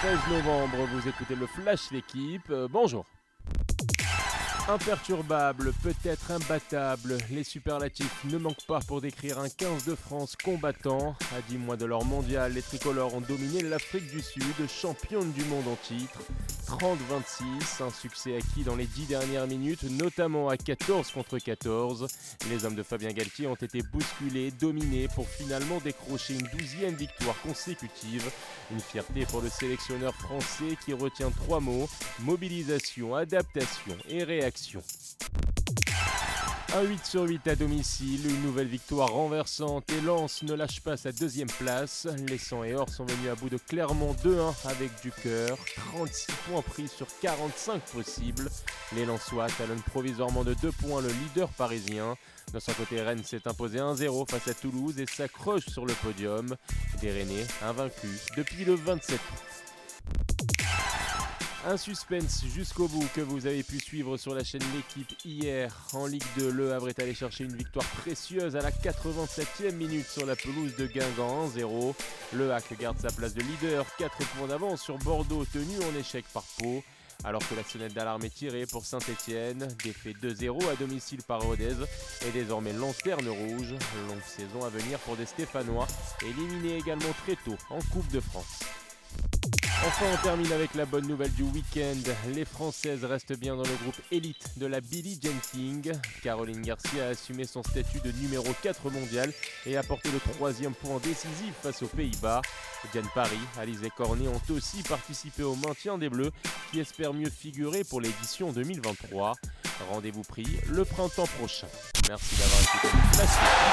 13 novembre, vous écoutez le Flash L'équipe. Euh, bonjour. Imperturbable, peut-être imbattable, les superlatifs ne manquent pas pour décrire un 15 de France combattant. À 10 mois de leur mondial, les tricolores ont dominé l'Afrique du Sud, championne du monde en titre. 30-26, un succès acquis dans les 10 dernières minutes, notamment à 14 contre 14. Les hommes de Fabien Galtier ont été bousculés, dominés pour finalement décrocher une douzième victoire consécutive. Une fierté pour le sélectionneur français qui retient trois mots, mobilisation, adaptation et réaction. Un 8 sur 8 à domicile, une nouvelle victoire renversante et Lens ne lâche pas sa deuxième place. Les 100 et Or sont venus à bout de Clermont 2-1 avec du cœur. 36 points pris sur 45 possibles. Les Lensois talonnent provisoirement de 2 points le leader parisien. De son côté, Rennes s'est imposé 1-0 face à Toulouse et s'accroche sur le podium. Des Rennais invaincus depuis le 27 un suspense jusqu'au bout que vous avez pu suivre sur la chaîne L'équipe hier en Ligue 2. Le Havre est allé chercher une victoire précieuse à la 87e minute sur la pelouse de Guingamp 1-0. Le Hack garde sa place de leader, 4 points d'avance sur Bordeaux tenu en échec par Pau. Alors que la sonnette d'alarme est tirée pour Saint-Etienne, défait 2-0 à domicile par Rodez et désormais lanterne rouge. Longue saison à venir pour des Stéphanois, éliminés également très tôt en Coupe de France. Enfin, on termine avec la bonne nouvelle du week-end. Les Françaises restent bien dans le groupe élite de la Billie Jean King. Caroline Garcia a assumé son statut de numéro 4 mondial et a porté le troisième point décisif face aux Pays-Bas. Diane Paris, et Cornet ont aussi participé au maintien des Bleus qui espèrent mieux figurer pour l'édition 2023. Rendez-vous pris le printemps prochain. Merci d'avoir journée.